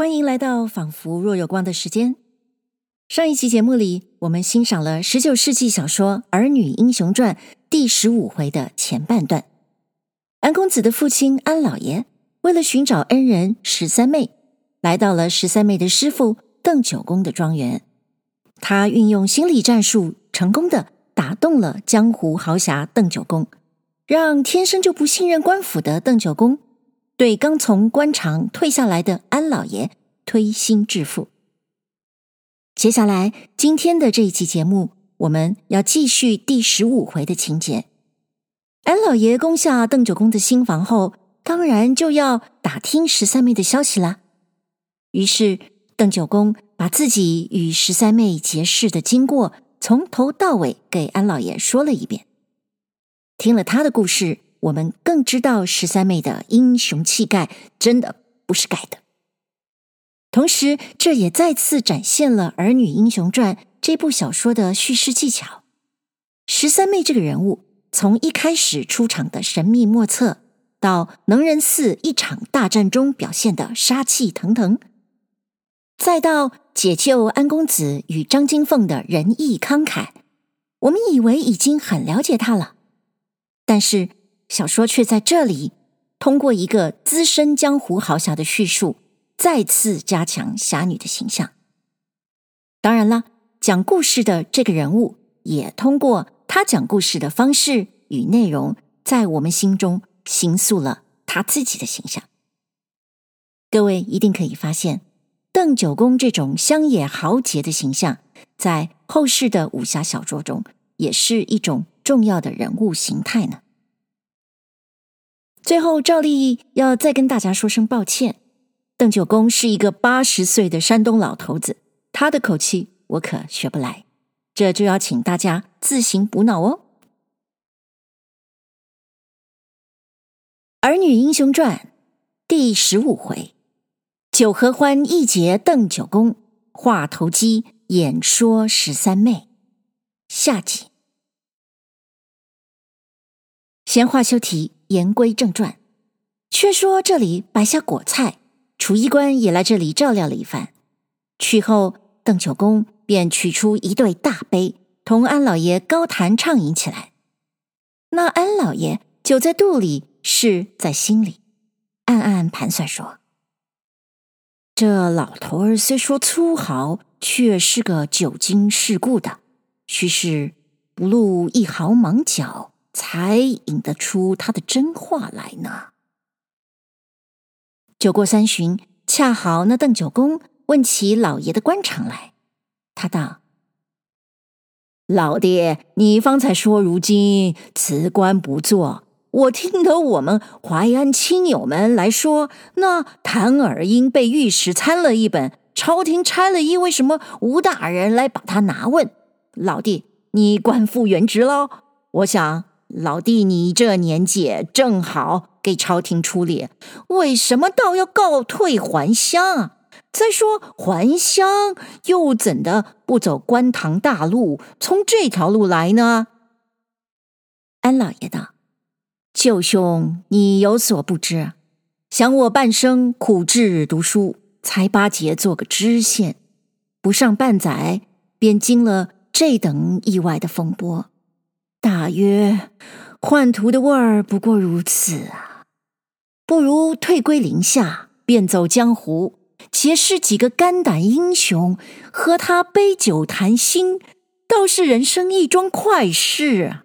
欢迎来到仿佛若有光的时间。上一期节目里，我们欣赏了十九世纪小说《儿女英雄传》第十五回的前半段。安公子的父亲安老爷为了寻找恩人十三妹，来到了十三妹的师傅邓九公的庄园。他运用心理战术，成功的打动了江湖豪侠邓九公，让天生就不信任官府的邓九公。对刚从官场退下来的安老爷推心置腹。接下来今天的这一期节目，我们要继续第十五回的情节。安老爷攻下邓九公的新房后，当然就要打听十三妹的消息啦。于是邓九公把自己与十三妹结识的经过从头到尾给安老爷说了一遍。听了他的故事。我们更知道十三妹的英雄气概真的不是盖的，同时这也再次展现了《儿女英雄传》这部小说的叙事技巧。十三妹这个人物，从一开始出场的神秘莫测，到能人寺一场大战中表现的杀气腾腾，再到解救安公子与张金凤的仁义慷慨，我们以为已经很了解他了，但是。小说却在这里通过一个资深江湖豪侠的叙述，再次加强侠女的形象。当然了，讲故事的这个人物也通过他讲故事的方式与内容，在我们心中形塑了他自己的形象。各位一定可以发现，邓九公这种乡野豪杰的形象，在后世的武侠小说中也是一种重要的人物形态呢。最后，照例要再跟大家说声抱歉。邓九公是一个八十岁的山东老头子，他的口气我可学不来，这就要请大家自行补脑哦。《儿女英雄传》第十五回：酒合欢一结邓九公，话投机演说十三妹。下集。闲话休提。言归正传，却说这里摆下果菜，厨医官也来这里照料了一番。去后，邓九公便取出一对大杯，同安老爷高谈畅饮起来。那安老爷酒在肚里，事在心里，暗暗盘算说：“这老头儿虽说粗豪，却是个久经世故的，须是不露一毫芒角。”才引得出他的真话来呢。酒过三巡，恰好那邓九公问起老爷的官场来，他道：“老爹，你方才说如今辞官不做，我听得我们淮安亲友们来说，那谭尔英被御史参了一本，朝廷差了一位什么吴大人来把他拿问。老弟，你官复原职喽？我想。”老弟，你这年纪正好给朝廷出力，为什么倒要告退还乡？再说还乡又怎的不走官塘大路，从这条路来呢？安老爷道：“舅兄，你有所不知，想我半生苦志读书，才八节做个知县，不上半载，便经了这等意外的风波。”大约宦途的味儿不过如此啊，不如退归林下，遍走江湖，结识几个肝胆英雄，和他杯酒谈心，倒是人生一桩快事啊。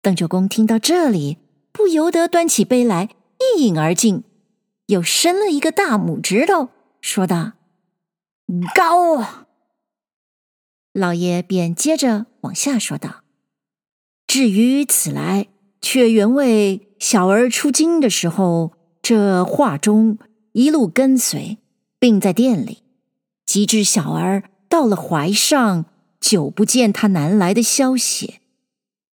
邓九公听到这里，不由得端起杯来一饮而尽，又伸了一个大拇指头，说道：“高！”老爷便接着往下说道。至于此来，却原为小儿出京的时候，这话中一路跟随，并在店里。及至小儿到了淮上，久不见他南来的消息。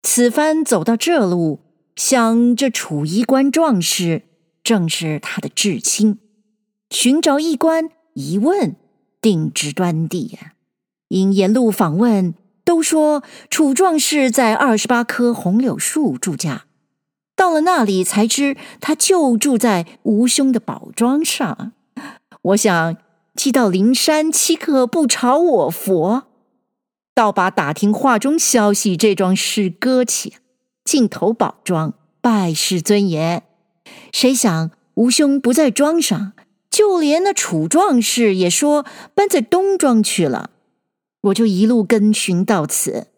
此番走到这路，想这楚衣冠壮士正是他的至亲，寻找一官一问，定知端地呀。因沿路访问。都说楚壮士在二十八棵红柳树住家，到了那里才知他就住在吴兄的宝庄上。我想寄到灵山岂可不朝我佛，倒把打听画中消息这桩事搁起，尽投宝庄，拜师尊严。谁想吴兄不在庄上，就连那楚壮士也说搬在东庄去了。我就一路跟寻到此，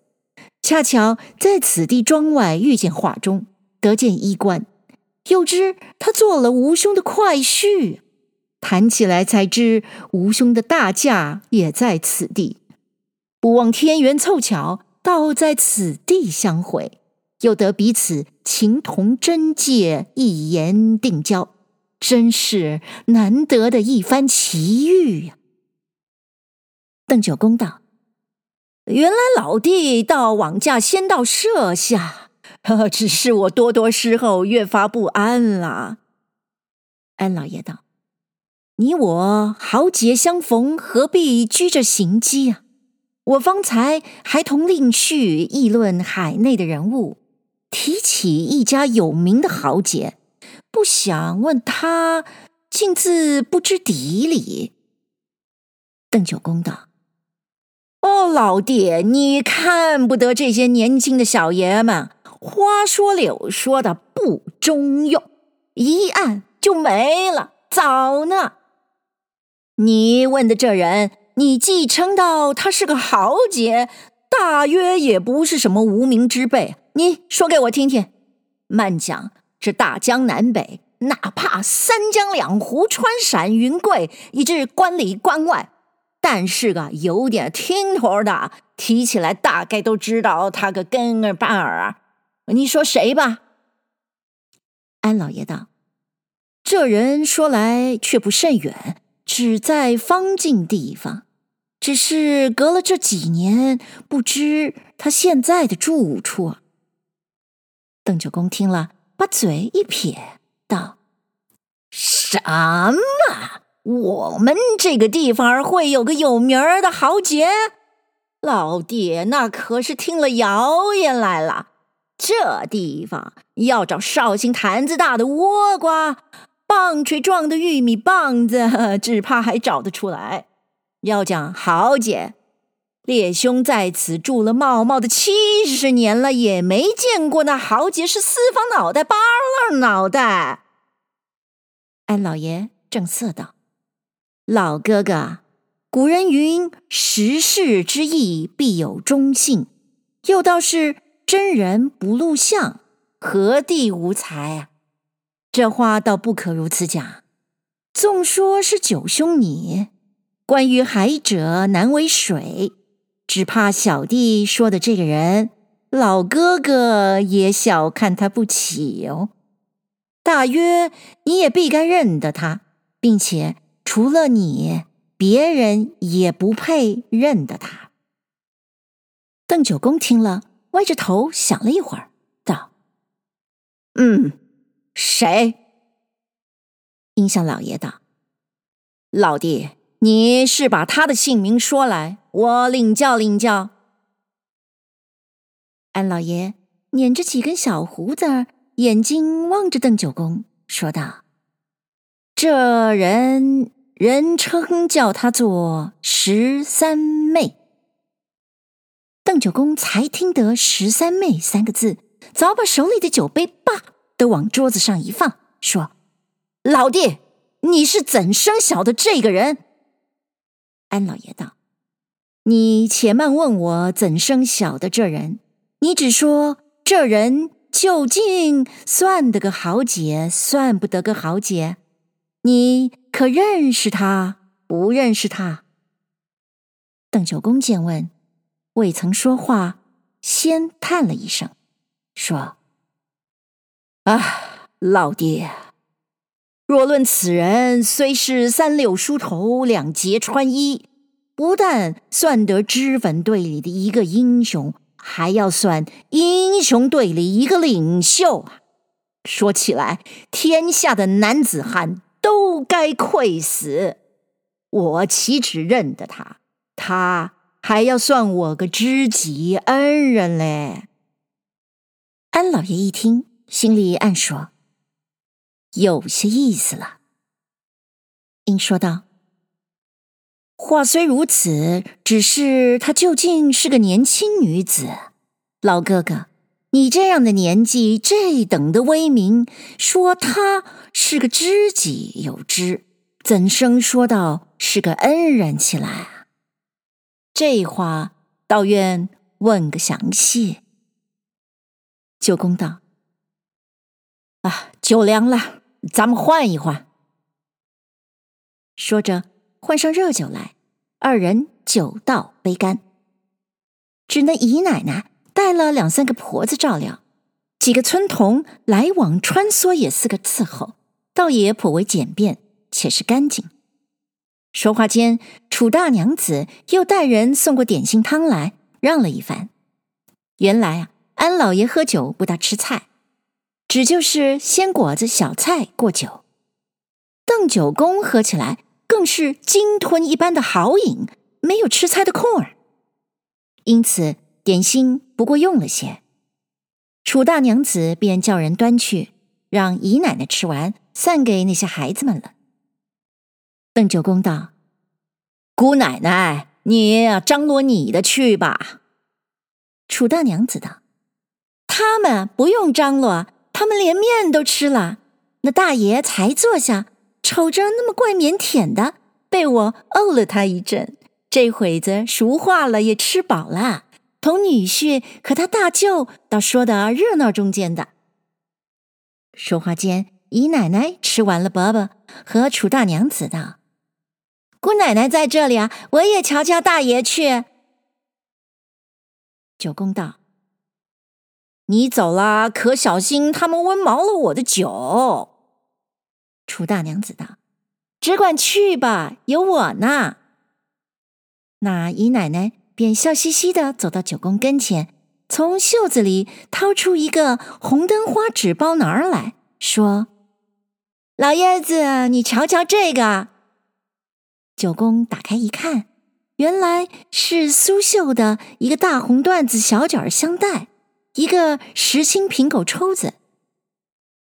恰巧在此地庄外遇见画中，得见衣冠，又知他做了吴兄的快婿，谈起来才知吴兄的大驾也在此地，不望天缘凑巧，倒在此地相会，又得彼此情同真切，一言定交，真是难得的一番奇遇呀！邓九公道。原来老弟倒往驾先到舍下，只是我多多思后，越发不安了。安老爷道：“你我豪杰相逢，何必拘着行迹啊？我方才还同令婿议论海内的人物，提起一家有名的豪杰，不想问他，竟自不知底里。”邓九公道。哦，老弟，你看不得这些年轻的小爷们花说柳说的不中用，一按就没了，早呢。你问的这人，你既称道他是个豪杰，大约也不是什么无名之辈。你说给我听听。慢讲，这大江南北，哪怕三江两湖、川陕云贵，以至关里关外。但是个有点听头的，提起来大概都知道他个根儿把儿。你说谁吧？安老爷道：“这人说来却不甚远，只在方近地方，只是隔了这几年，不知他现在的住处。”邓九公听了，把嘴一撇，道：“什么？”我们这个地方会有个有名儿的豪杰，老弟，那可是听了谣言来了。这地方要找绍兴坛子大的倭瓜，棒槌状的玉米棒子，只怕还找得出来。要讲豪杰，列兄在此住了茂茂的七十年了，也没见过那豪杰是四方脑袋、八浪脑袋。安老爷正色道。老哥哥，古人云：“识事之义，必有忠信。”又道是真人不露相，何地无才啊？这话倒不可如此讲。纵说是九兄你，关于海者难为水，只怕小弟说的这个人，老哥哥也小看他不起哦。大约你也必该认得他，并且。除了你，别人也不配认得他。邓九公听了，歪着头想了一会儿，道：“嗯，谁？”应相老爷道：“老弟，你是把他的姓名说来，我领教领教。”安老爷捻着几根小胡子，眼睛望着邓九公，说道。这人人称叫他做十三妹。邓九公才听得“十三妹”三个字，早把手里的酒杯叭都往桌子上一放，说：“老弟，你是怎生晓得这个人？”安老爷道：“你且慢问我怎生晓得这人，你只说这人究竟算得个豪杰，算不得个豪杰。”你可认识他？不认识他？邓九公见问，未曾说话，先叹了一声，说：“啊，老爹，若论此人，虽是三六梳头，两截穿衣，不但算得脂粉队里的一个英雄，还要算英雄队里一个领袖啊！说起来，天下的男子汉。”都该愧死，我岂只认得他，他还要算我个知己恩人嘞。安老爷一听，心里暗说：“有些意思了。”应说道：“话虽如此，只是她究竟是个年轻女子。老哥哥，你这样的年纪，这等的威名，说他是个知己有之，怎生说到是个恩人起来啊？这话倒愿问个详细。九公道：“啊，酒凉了，咱们换一换。”说着。换上热酒来，二人酒到杯干。只那姨奶奶带了两三个婆子照料，几个村童来往穿梭，也是个伺候，倒也颇为简便，且是干净。说话间，楚大娘子又带人送过点心汤来，让了一番。原来啊，安老爷喝酒不大吃菜，只就是鲜果子、小菜过酒。邓九公喝起来。更是鲸吞一般的豪饮，没有吃菜的空儿，因此点心不过用了些。楚大娘子便叫人端去，让姨奶奶吃完，散给那些孩子们了。邓九公道：“姑奶奶，你张罗你的去吧。”楚大娘子道：“他们不用张罗，他们连面都吃了。那大爷才坐下。”瞅着那么怪腼腆的，被我殴了他一阵。这会子熟化了，也吃饱了。同女婿和他大舅倒说的热闹中间的。说话间，姨奶奶吃完了饽饽，和楚大娘子道：“姑奶奶在这里啊，我也瞧瞧大爷去。”九公道：“你走了，可小心他们温毛了我的酒。”楚大娘子道：“只管去吧，有我呢。”那姨奶奶便笑嘻嘻的走到九公跟前，从袖子里掏出一个红灯花纸包囊来说：“老爷子，你瞧瞧这个。”九公打开一看，原来是苏绣的一个大红缎子小卷香袋，一个石青苹果抽子。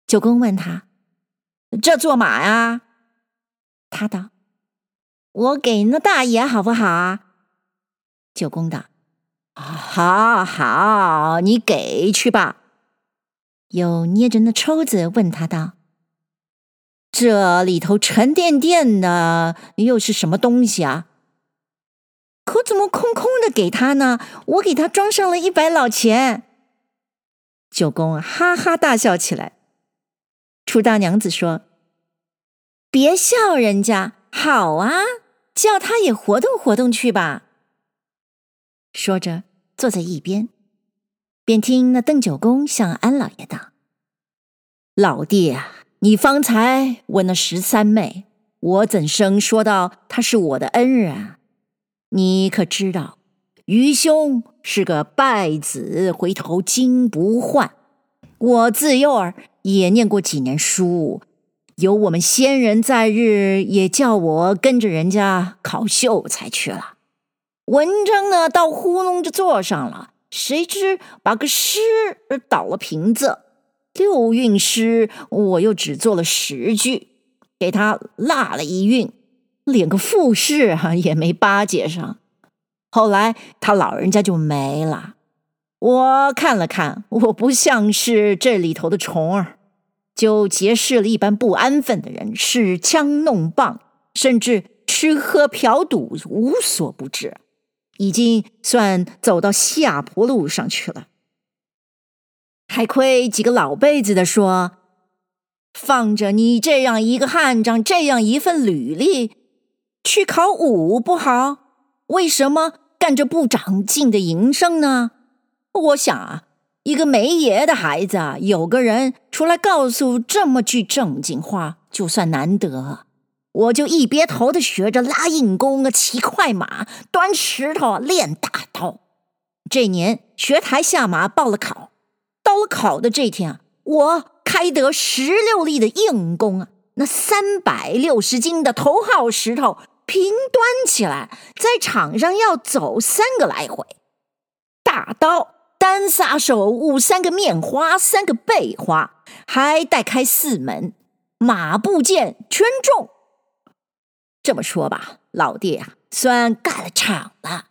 九公问他。这做嘛呀？他道：“我给那大爷好不好啊？”九公道：“好好，你给去吧。”又捏着那抽子问他道：“这里头沉甸甸的，又是什么东西啊？可怎么空空的给他呢？我给他装上了一百老钱。”九公哈哈大笑起来。楚大娘子说：“别笑人家，好啊，叫他也活动活动去吧。”说着，坐在一边，便听那邓九公向安老爷道：“老弟啊，你方才问那十三妹，我怎生说到她是我的恩人？你可知道，愚兄是个败子，回头金不换。我自幼儿。”也念过几年书，有我们先人在日，也叫我跟着人家考秀才去了。文章呢，倒糊弄着做上了，谁知把个诗倒了瓶子。六韵诗我又只做了十句，给他落了一韵，连个复试也没巴结上。后来他老人家就没了。我看了看，我不像是这里头的虫儿。就结识了一般不安分的人，使枪弄棒，甚至吃喝嫖赌，无所不至，已经算走到下坡路上去了。还亏几个老辈子的说，放着你这样一个汉长，这样一份履历，去考武不好？为什么干这不长进的营生呢？我想啊。一个没爷的孩子，有个人出来告诉这么句正经话，就算难得。我就一别头的学着拉硬弓啊，骑快马，端石头练大刀。这年学台下马报了考，到了考的这天啊，我开得十六粒的硬功啊，那三百六十斤的头号石头平端起来，在场上要走三个来回，大刀。单撒手舞三个面花，三个背花，还带开四门，马步剑全中。这么说吧，老爹啊，算干了场了。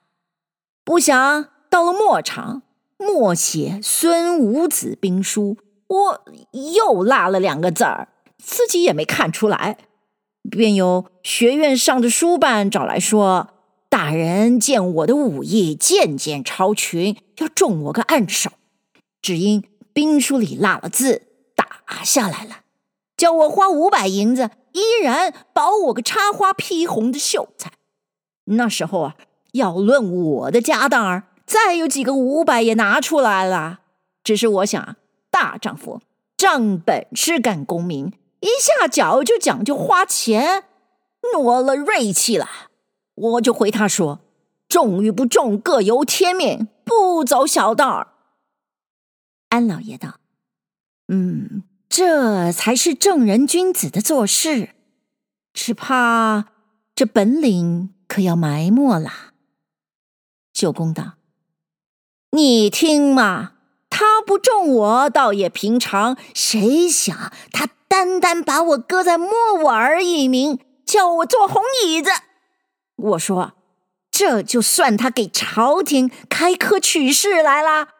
不想到了末场，默写孙武子兵书，我又落了两个字儿，自己也没看出来。便有学院上的书办找来说：“大人见我的武艺渐渐超群，要重我个暗手，只因兵书里落了字，打下来了，叫我花五百银子，依然保我个插花披红的秀才。那时候啊，要论我的家当儿，再有几个五百也拿出来了。只是我想，大丈夫仗本事干功名。”一下脚就讲究花钱，挪了锐气了。我就回他说：“中与不中各由天命，不走小道。”安老爷道：“嗯，这才是正人君子的做事，只怕这本领可要埋没了。”九公道：“你听嘛，他不中我倒也平常，谁想他？”单单把我搁在莫我儿一名，叫我做红椅子。我说，这就算他给朝廷开科取士来了。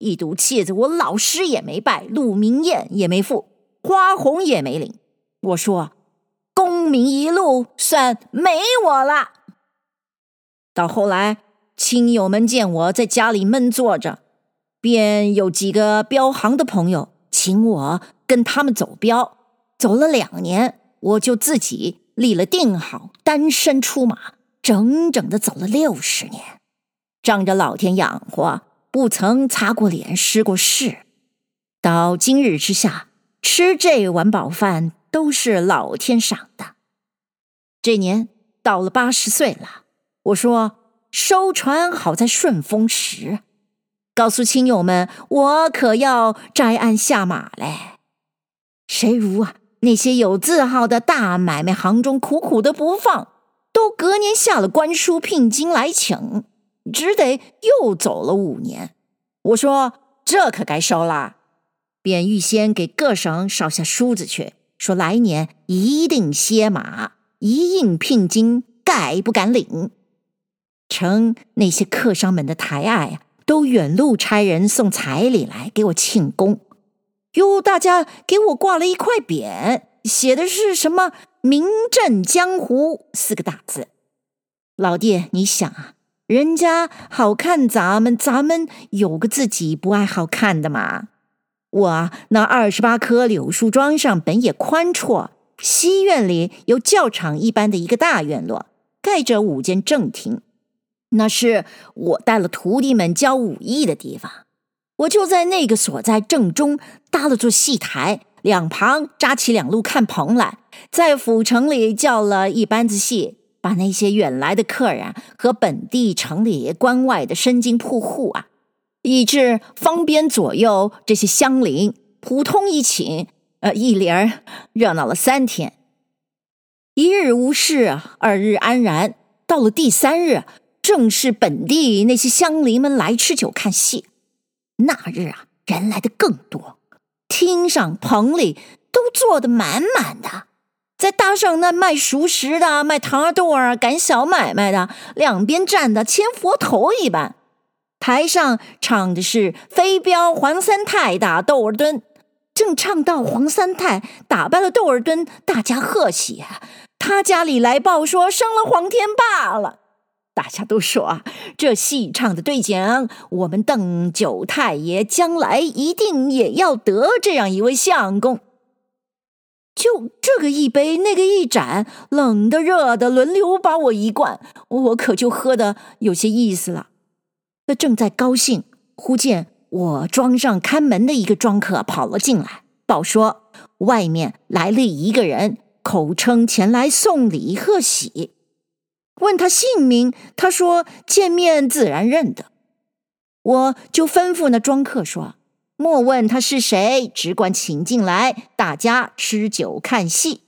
一赌气子，我老师也没拜，鹿鸣宴也没赴，花红也没领。我说，功名一路算没我了。到后来，亲友们见我在家里闷坐着，便有几个镖行的朋友请我。跟他们走镖，走了两年，我就自己立了定好，单身出马，整整的走了六十年，仗着老天养活，不曾擦过脸，失过势。到今日之下，吃这碗饱饭都是老天赏的。这年到了八十岁了，我说收船好在顺风时，告诉亲友们，我可要摘鞍下马嘞。谁如啊？那些有字号的大买卖行中苦苦的不放，都隔年下了官书聘金来请，只得又走了五年。我说这可该收了，便预先给各省捎下书子去，说来年一定歇马，一应聘金概不敢领。称那些客商们的抬爱啊，都远路差人送彩礼来给我庆功。哟，大家给我挂了一块匾，写的是什么“名震江湖”四个大字。老弟，你想啊，人家好看咱们，咱们有个自己不爱好看的嘛。我，那二十八棵柳树桩上本也宽绰，西院里有教场一般的一个大院落，盖着五间正厅，那是我带了徒弟们教武艺的地方。我就在那个所在正中搭了座戏台，两旁扎起两路看棚来，在府城里叫了一班子戏，把那些远来的客人和本地城里关外的生津铺户啊，以致方边左右这些乡邻普通一请，呃，一连热闹了三天，一日无事，二日安然，到了第三日，正是本地那些乡邻们来吃酒看戏。那日啊，人来的更多，厅上棚里都坐得满满的。再搭上那卖熟食的、卖糖豆儿、赶小买卖的，两边站的千佛头一般。台上唱的是飞镖黄三太打窦尔敦，正唱到黄三太打败了窦尔敦，大家贺喜。他家里来报说生了黄天霸了。大家都说啊，这戏唱的对讲，我们邓九太爷将来一定也要得这样一位相公。就这个一杯，那个一盏，冷的热的轮流把我一灌，我可就喝的有些意思了。那正在高兴，忽见我庄上看门的一个庄客跑了进来，报说外面来了一个人，口称前来送礼贺喜。问他姓名，他说见面自然认得。我就吩咐那庄客说：“莫问他是谁，只管请进来，大家吃酒看戏。”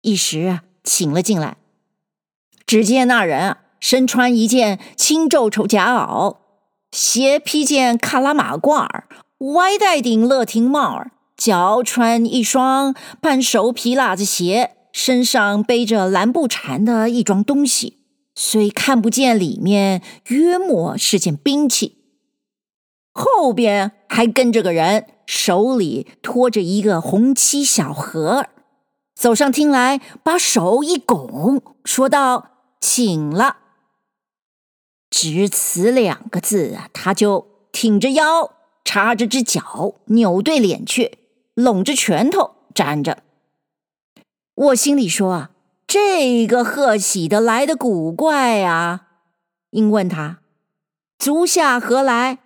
一时啊请了进来，只见那人啊身穿一件青皱绸夹袄，斜披件喀拉马褂儿，歪戴顶乐亭帽儿，脚穿一双半熟皮喇子鞋。身上背着蓝布缠的一桩东西，虽看不见里面，约莫是件兵器。后边还跟着个人，手里托着一个红漆小盒，走上厅来，把手一拱，说道：“请了。”只此两个字啊，他就挺着腰，叉着只脚，扭对脸去，拢着拳头站着。我心里说啊，这个贺喜的来的古怪啊！应问他，足下何来？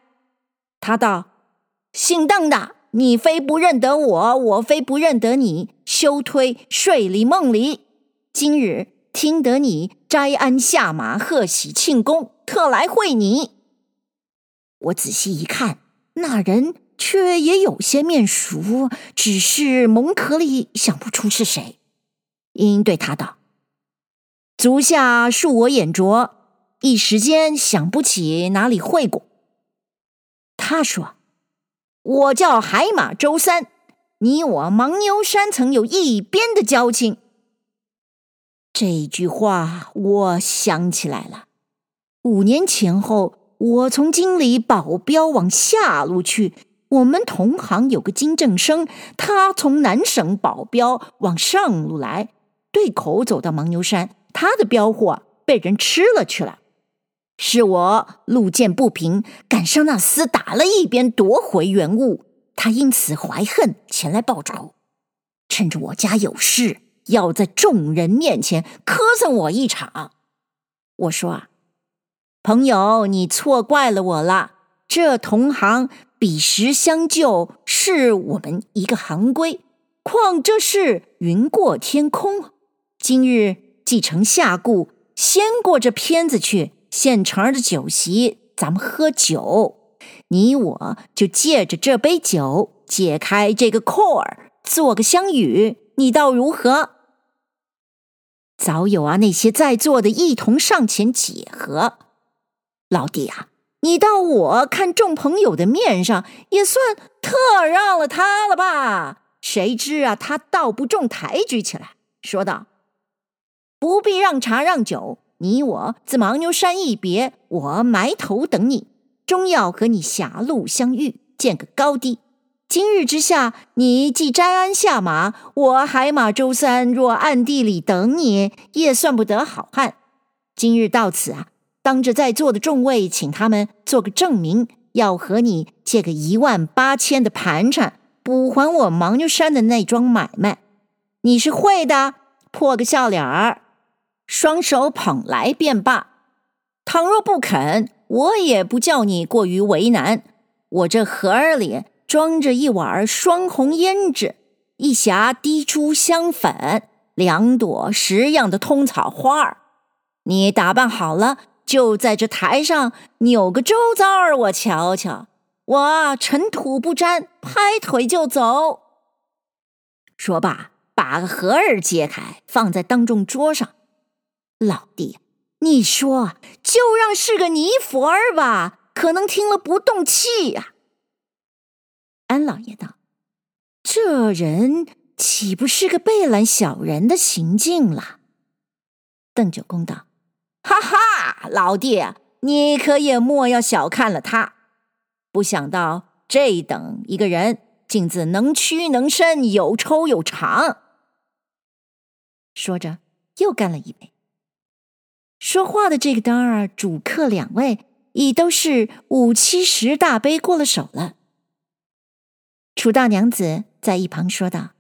他道：“姓邓的，你非不认得我，我非不认得你，休推睡里梦里。今日听得你斋鞍下马，贺喜庆功，特来会你。”我仔细一看，那人却也有些面熟，只是蒙壳里想不出是谁。因对他道：“足下恕我眼拙，一时间想不起哪里会过。”他说：“我叫海马周三，你我牻牛山曾有一边的交情。”这句话我想起来了，五年前后，我从京里保镖往下路去。我们同行有个金正生，他从南省保镖往上路来。对口走到牻牛山，他的标货被人吃了去了。是我路见不平，赶上那厮打了一鞭，夺回原物。他因此怀恨，前来报仇。趁着我家有事，要在众人面前磕碜我一场。我说啊，朋友，你错怪了我了。这同行彼时相救，是我们一个行规。况这事云过天空。今日既成下顾，先过这片子去，现成的酒席，咱们喝酒。你我就借着这杯酒，解开这个扣儿，做个相与，你倒如何？早有啊，那些在座的一同上前解和。老弟啊，你到我看众朋友的面上，也算特让了他了吧？谁知啊，他倒不中抬举起来，说道。不必让茶让酒，你我自牻牛山一别，我埋头等你，终要和你狭路相遇，见个高低。今日之下，你既摘鞍下马，我海马周三若暗地里等你，也算不得好汉。今日到此啊，当着在座的众位，请他们做个证明，要和你借个一万八千的盘缠，补还我牻牛山的那桩买卖。你是会的，破个笑脸儿。双手捧来便罢。倘若不肯，我也不叫你过于为难。我这盒儿里装着一碗双红胭脂，一匣滴珠香粉，两朵十样的通草花儿。你打扮好了，就在这台上扭个周遭儿，我瞧瞧。我尘土不沾，拍腿就走。说罢，把个盒儿揭开，放在当众桌上。老弟，你说就让是个泥佛儿吧，可能听了不动气呀、安老爷道：“这人岂不是个背懒小人的行径了？”邓九公道：“哈哈，老弟，你可也莫要小看了他。不想到这等一个人，竟自能屈能伸，有抽有长。”说着，又干了一杯。说话的这个当儿，主客两位已都是五七十大杯过了手了。楚大娘子在一旁说道：“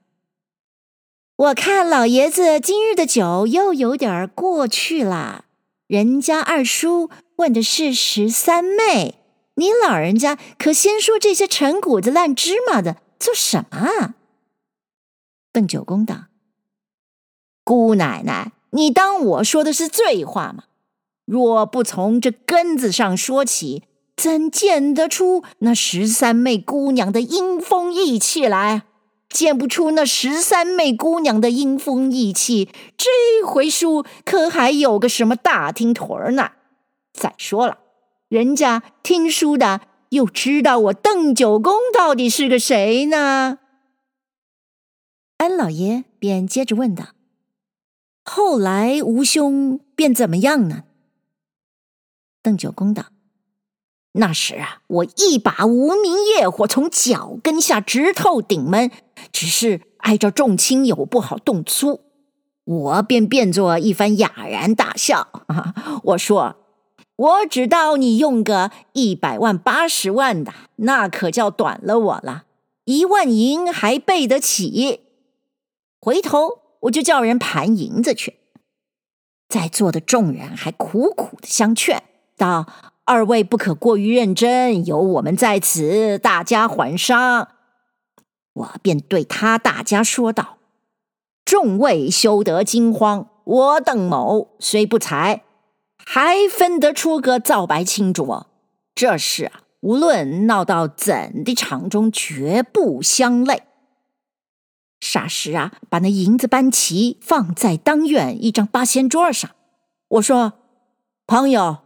我看老爷子今日的酒又有点过去了。人家二叔问的是十三妹，你老人家可先说这些陈谷子烂芝麻的做什么啊？”邓九公道：“姑奶奶。”你当我说的是醉话吗？若不从这根子上说起，怎见得出那十三妹姑娘的英风义气来？见不出那十三妹姑娘的英风义气，这回书可还有个什么大听腿儿呢？再说了，人家听书的又知道我邓九公到底是个谁呢？安老爷便接着问道。后来吴兄便怎么样呢？邓九公道：“那时啊，我一把无名业火从脚跟下直透顶门，只是挨着众亲友不好动粗，我便变作一番哑然大笑。啊，我说，我只道你用个一百万八十万的，那可叫短了我了，一万银还备得起。回头。”我就叫人盘银子去，在座的众人还苦苦的相劝道：“二位不可过于认真，有我们在此，大家缓商。”我便对他大家说道：“众位休得惊慌，我邓某虽不才，还分得出个皂白清浊。这事啊，无论闹到怎的场中，绝不相累。”霎时啊，把那银子搬齐，放在当院一张八仙桌上。我说：“朋友，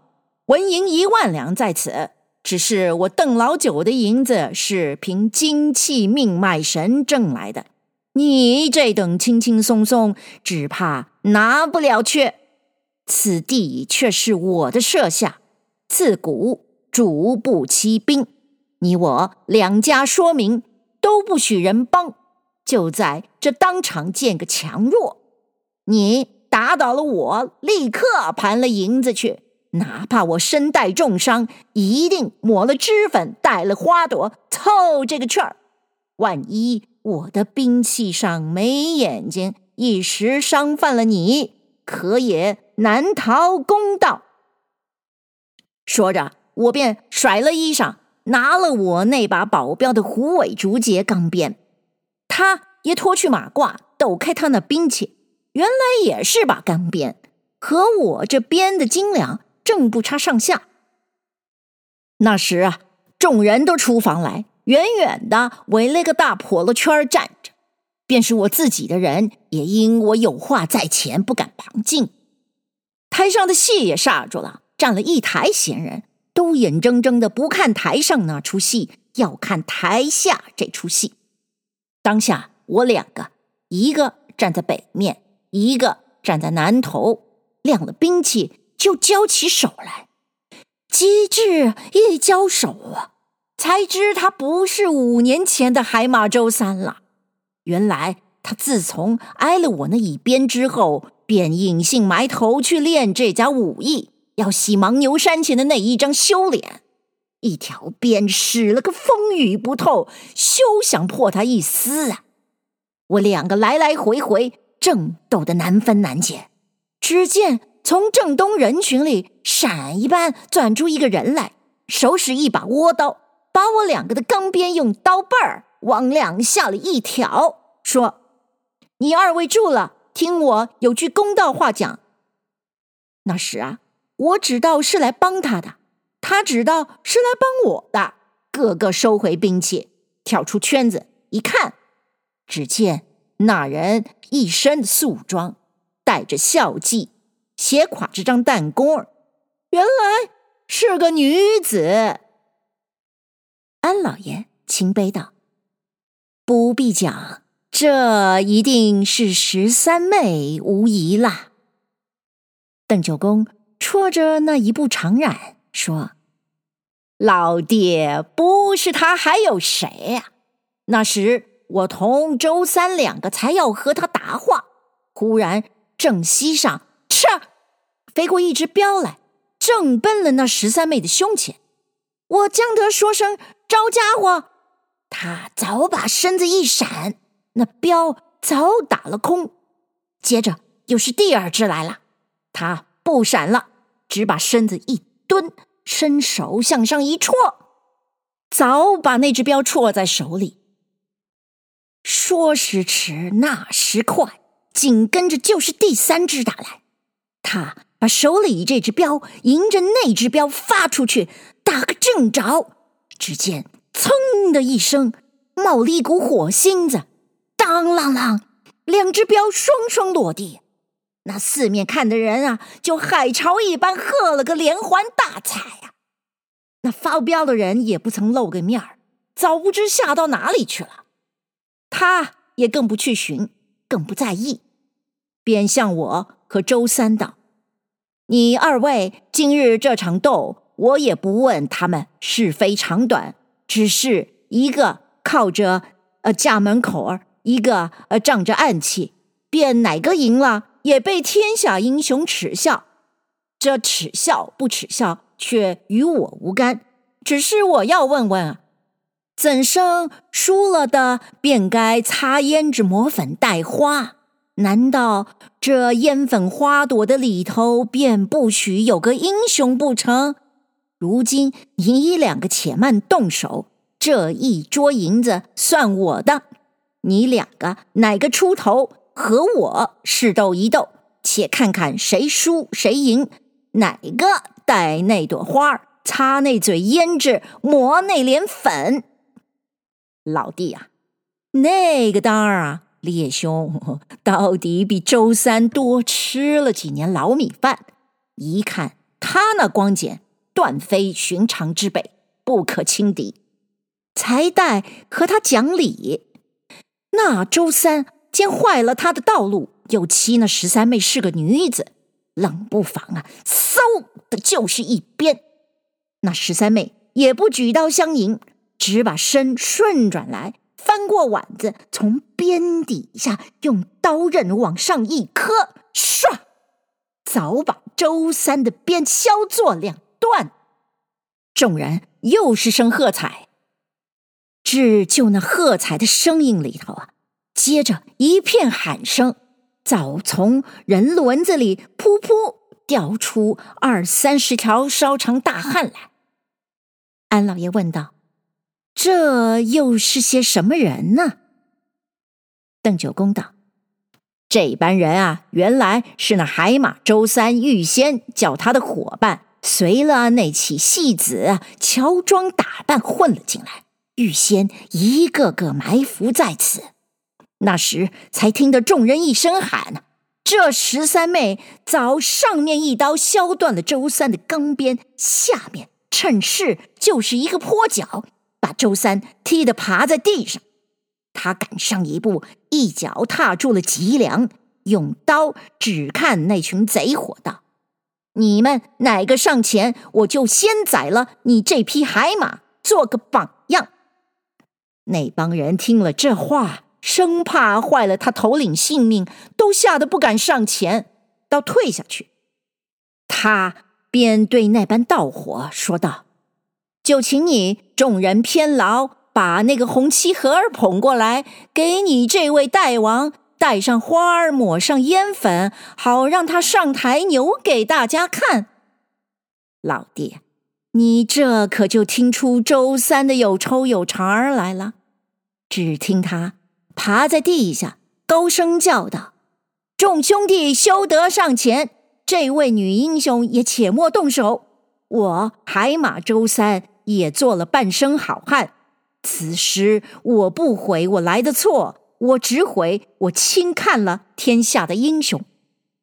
纹银一万两在此，只是我邓老九的银子是凭精气命脉神挣来的，你这等轻轻松松，只怕拿不了去。此地却是我的设下，自古主不欺兵，你我两家说明，都不许人帮。”就在这当场见个强弱，你打倒了我，立刻盘了银子去，哪怕我身带重伤，一定抹了脂粉，带了花朵，凑这个趣儿。万一我的兵器上没眼睛，一时伤犯了你，可也难逃公道。说着，我便甩了衣裳，拿了我那把保镖的虎尾竹节钢鞭。他也脱去马褂，抖开他那兵器，原来也是把钢鞭，和我这鞭的斤两正不差上下。那时啊，众人都出房来，远远的围了个大婆罗圈站着，便是我自己的人，也因我有话在前，不敢旁进。台上的戏也煞住了，站了一台闲人，都眼睁睁的不看台上那出戏，要看台下这出戏。当下我两个，一个站在北面，一个站在南头，亮了兵器就交起手来。机智一交手啊，才知他不是五年前的海马周三了。原来他自从挨了我那一鞭之后，便隐姓埋头去练这家武艺，要洗牻牛山前的那一张羞脸。一条鞭使了个风雨不透，休想破他一丝啊！我两个来来回回，正斗得难分难解。只见从正东人群里闪一般钻出一个人来，手使一把倭刀，把我两个的钢鞭用刀背儿往两下里一挑，说：“你二位住了，听我有句公道话讲。”那时啊，我只道是来帮他的。他知道是来帮我的，个个收回兵器，跳出圈子一看，只见那人一身素装，带着孝髻，斜挎着张弹弓，原来是个女子。安老爷轻悲道：“不必讲，这一定是十三妹无疑啦。”邓九公戳着那一部长髯。说：“老爹不是他，还有谁呀？那时我同周三两个才要和他答话，忽然正膝上，哧，飞过一只镖来，正奔了那十三妹的胸前。我将得说声招家伙，他早把身子一闪，那镖早打了空。接着又是第二只来了，他不闪了，只把身子一。”蹲，伸手向上一戳，早把那只镖戳在手里。说时迟，那时快，紧跟着就是第三只打来。他把手里这只镖迎着那只镖发出去，打个正着。只见“噌”的一声，冒了一股火星子，当啷啷，两只镖双双落地。那四面看的人啊，就海潮一般喝了个连环大彩呀！那发飙的人也不曾露个面儿，早不知下到哪里去了。他也更不去寻，更不在意，便向我和周三道：“你二位今日这场斗，我也不问他们是非长短，只是一个靠着呃家门口儿，一个呃仗着暗器，便哪个赢了，也被天下英雄耻笑。这耻笑不耻笑，却与我无干。只是我要问问啊。”怎生输了的便该擦胭脂抹粉带花？难道这胭粉花朵的里头便不许有个英雄不成？如今你两个且慢动手，这一桌银子算我的。你两个哪个出头，和我试斗一斗，且看看谁输谁赢，哪个带那朵花，擦那嘴胭脂，抹那脸粉。老弟啊，那个当儿啊，烈兄到底比周三多吃了几年老米饭。一看他那光景，断非寻常之辈，不可轻敌。才带和他讲理，那周三见坏了他的道路，又欺那十三妹是个女子，冷不防啊，嗖的就是一鞭。那十三妹也不举刀相迎。只把身顺转来，翻过碗子，从鞭底下用刀刃往上一磕，唰，早把周三的鞭削作两段。众人又是声喝彩，只就那喝彩的声音里头啊，接着一片喊声，早从人轮子里噗噗掉出二三十条烧成大汉来。安老爷问道。这又是些什么人呢？邓九公道：“这班人啊，原来是那海马周三预先叫他的伙伴随了那起戏子，乔装打扮混了进来，预先一个个埋伏在此。那时才听得众人一声喊：‘这十三妹早上面一刀削断了周三的钢鞭，下面趁势就是一个坡脚。’”把周三踢得爬在地上，他赶上一步，一脚踏住了脊梁，用刀只看那群贼伙道：“你们哪个上前，我就先宰了你这匹海马，做个榜样。”那帮人听了这话，生怕坏了他头领性命，都吓得不敢上前，倒退下去。他便对那班道火说道。就请你众人偏劳，把那个红漆盒儿捧过来，给你这位大王带上花儿，抹上胭粉，好让他上台扭给大家看。老弟，你这可就听出周三的有抽有茬来了。只听他爬在地下，高声叫道：“众兄弟休得上前！这位女英雄也且莫动手。我海马周三。”也做了半生好汉，此时我不悔我来的错，我只悔我轻看了天下的英雄。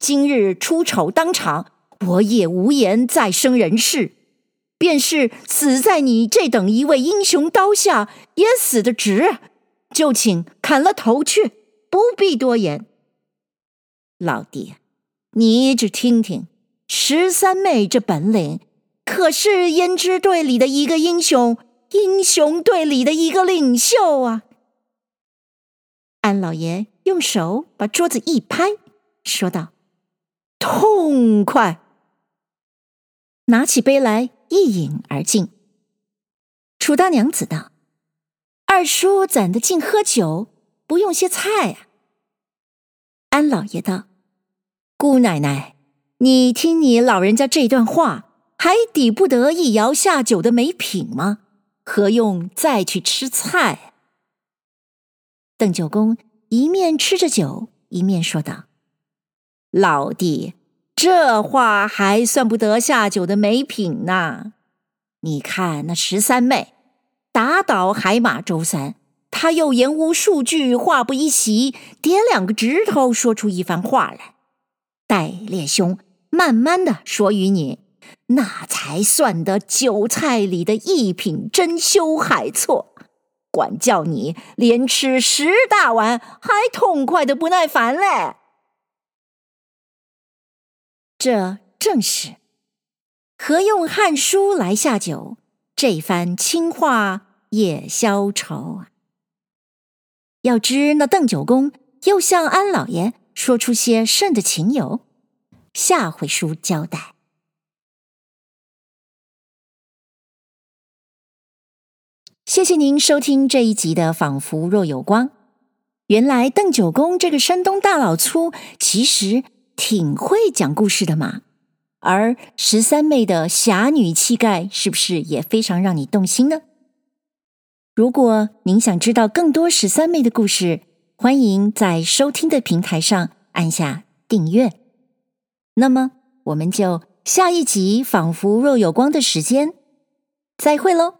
今日出丑当场，我也无颜再生人世，便是死在你这等一位英雄刀下，也死得值。就请砍了头去，不必多言。老弟，你只听听十三妹这本领。可是胭脂队里的一个英雄，英雄队里的一个领袖啊！安老爷用手把桌子一拍，说道：“痛快！”拿起杯来一饮而尽。楚大娘子道：“二叔怎的净喝酒，不用些菜啊？”安老爷道：“姑奶奶，你听你老人家这段话。”还抵不得一肴下酒的美品吗？何用再去吃菜？邓九公一面吃着酒，一面说道：“老弟，这话还算不得下酒的美品呢。你看那十三妹打倒海马周三，他又言无数句，话不一席，点两个指头，说出一番话来。待烈兄慢慢的说与你。”那才算得酒菜里的一品珍馐海错，管教你连吃十大碗还痛快的不耐烦嘞。这正是何用《汉书》来下酒，这番轻话也消愁啊！要知那邓九公又向安老爷说出些甚的情由，下回书交代。谢谢您收听这一集的《仿佛若有光》。原来邓九公这个山东大老粗，其实挺会讲故事的嘛。而十三妹的侠女气概，是不是也非常让你动心呢？如果您想知道更多十三妹的故事，欢迎在收听的平台上按下订阅。那么，我们就下一集《仿佛若有光》的时间再会喽。